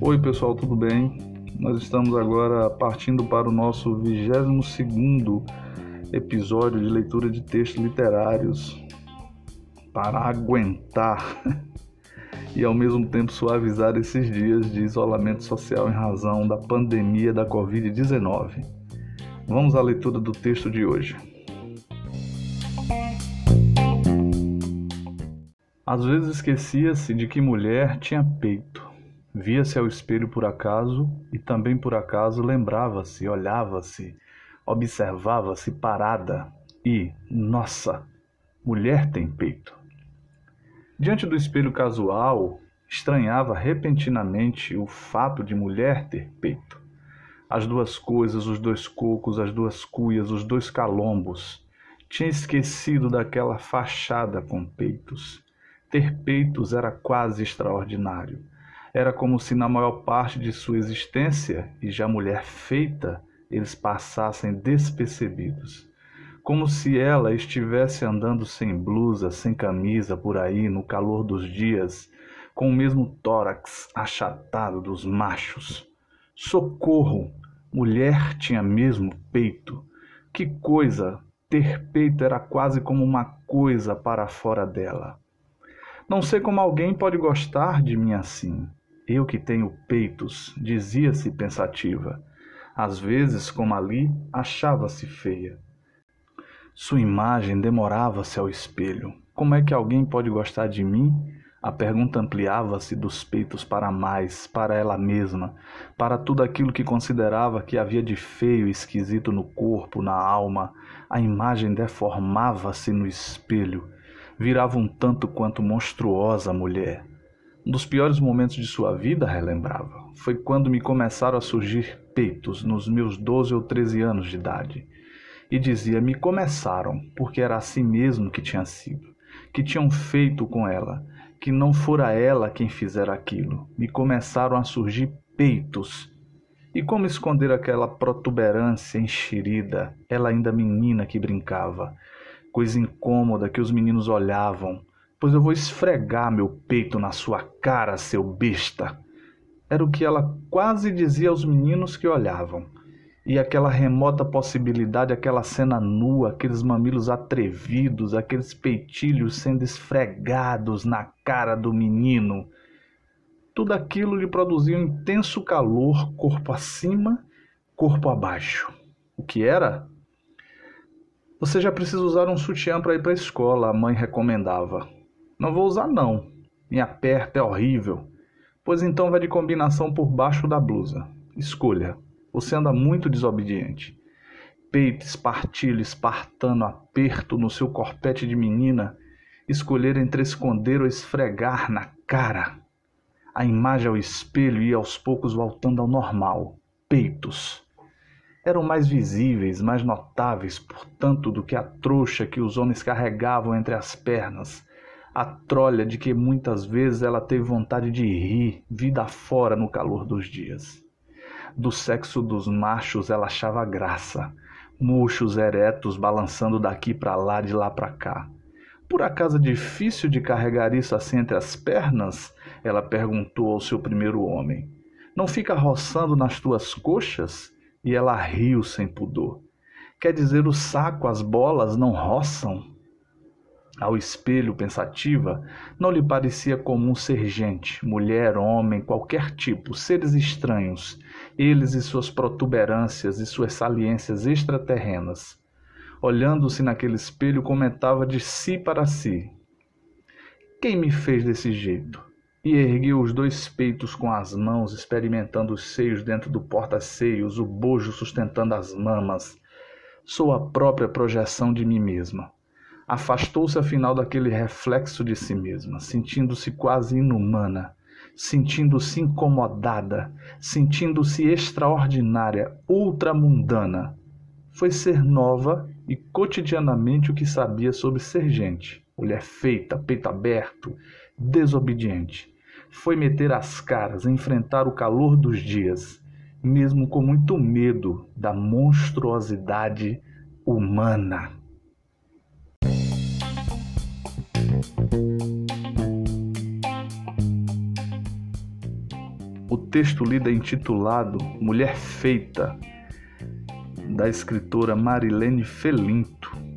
Oi pessoal, tudo bem? Nós estamos agora partindo para o nosso 22 episódio de leitura de textos literários para aguentar e ao mesmo tempo suavizar esses dias de isolamento social em razão da pandemia da Covid-19. Vamos à leitura do texto de hoje. Às vezes esquecia-se de que mulher tinha peito. Via-se ao espelho por acaso e também por acaso lembrava-se, olhava-se, observava-se parada e, nossa, mulher tem peito. Diante do espelho casual, estranhava repentinamente o fato de mulher ter peito. As duas coisas, os dois cocos, as duas cuias, os dois calombos. Tinha esquecido daquela fachada com peitos. Ter peitos era quase extraordinário. Era como se na maior parte de sua existência, e já mulher feita, eles passassem despercebidos como se ela estivesse andando sem blusa, sem camisa por aí no calor dos dias, com o mesmo tórax achatado dos machos. Socorro! Mulher tinha mesmo peito. Que coisa! Ter peito era quase como uma coisa para fora dela. Não sei como alguém pode gostar de mim assim. Eu que tenho peitos, dizia-se pensativa. Às vezes, como ali, achava-se feia. Sua imagem demorava-se ao espelho. Como é que alguém pode gostar de mim? A pergunta ampliava-se dos peitos para mais, para ela mesma, para tudo aquilo que considerava que havia de feio e esquisito no corpo, na alma. A imagem deformava-se no espelho, virava um tanto quanto monstruosa mulher. Um dos piores momentos de sua vida, relembrava, foi quando me começaram a surgir peitos nos meus doze ou treze anos de idade e dizia: Me começaram, porque era assim mesmo que tinha sido, que tinham feito com ela, que não fora ela quem fizera aquilo. Me começaram a surgir peitos. E como esconder aquela protuberância enxerida, ela ainda menina que brincava, coisa incômoda que os meninos olhavam, pois eu vou esfregar meu peito na sua cara, seu besta. Era o que ela quase dizia aos meninos que olhavam e aquela remota possibilidade, aquela cena nua, aqueles mamilos atrevidos, aqueles peitilhos sendo esfregados na cara do menino. Tudo aquilo lhe produzia um intenso calor, corpo acima, corpo abaixo. O que era? Você já precisa usar um sutiã para ir para a escola, a mãe recomendava. Não vou usar não. Me aperta, é horrível. Pois então vai de combinação por baixo da blusa. Escolha. Você anda muito desobediente. Peito, espartilho, espartano, aperto no seu corpete de menina, escolher entre esconder ou esfregar na cara. A imagem ao espelho ia aos poucos voltando ao normal. Peitos. Eram mais visíveis, mais notáveis, portanto, do que a trouxa que os homens carregavam entre as pernas, a trolha de que muitas vezes ela teve vontade de rir, vida fora no calor dos dias. Do sexo dos machos ela achava graça, murchos eretos balançando daqui para lá, de lá para cá. Por acaso é difícil de carregar isso assim entre as pernas? Ela perguntou ao seu primeiro homem. Não fica roçando nas tuas coxas? E ela riu sem pudor. Quer dizer, o saco, as bolas não roçam? Ao espelho, pensativa, não lhe parecia comum ser gente, mulher, homem, qualquer tipo, seres estranhos, eles e suas protuberâncias e suas saliências extraterrenas. Olhando-se naquele espelho, comentava de si para si: Quem me fez desse jeito? E ergueu os dois peitos com as mãos, experimentando os seios dentro do porta-seios, o bojo sustentando as mamas. Sou a própria projeção de mim mesma. Afastou-se afinal daquele reflexo de si mesma, sentindo-se quase inumana, sentindo-se incomodada, sentindo-se extraordinária, ultramundana. Foi ser nova e cotidianamente o que sabia sobre ser gente, mulher feita, peito aberto, desobediente foi meter as caras, enfrentar o calor dos dias, mesmo com muito medo da monstruosidade humana. O texto lido é intitulado Mulher Feita, da escritora Marilene Felinto.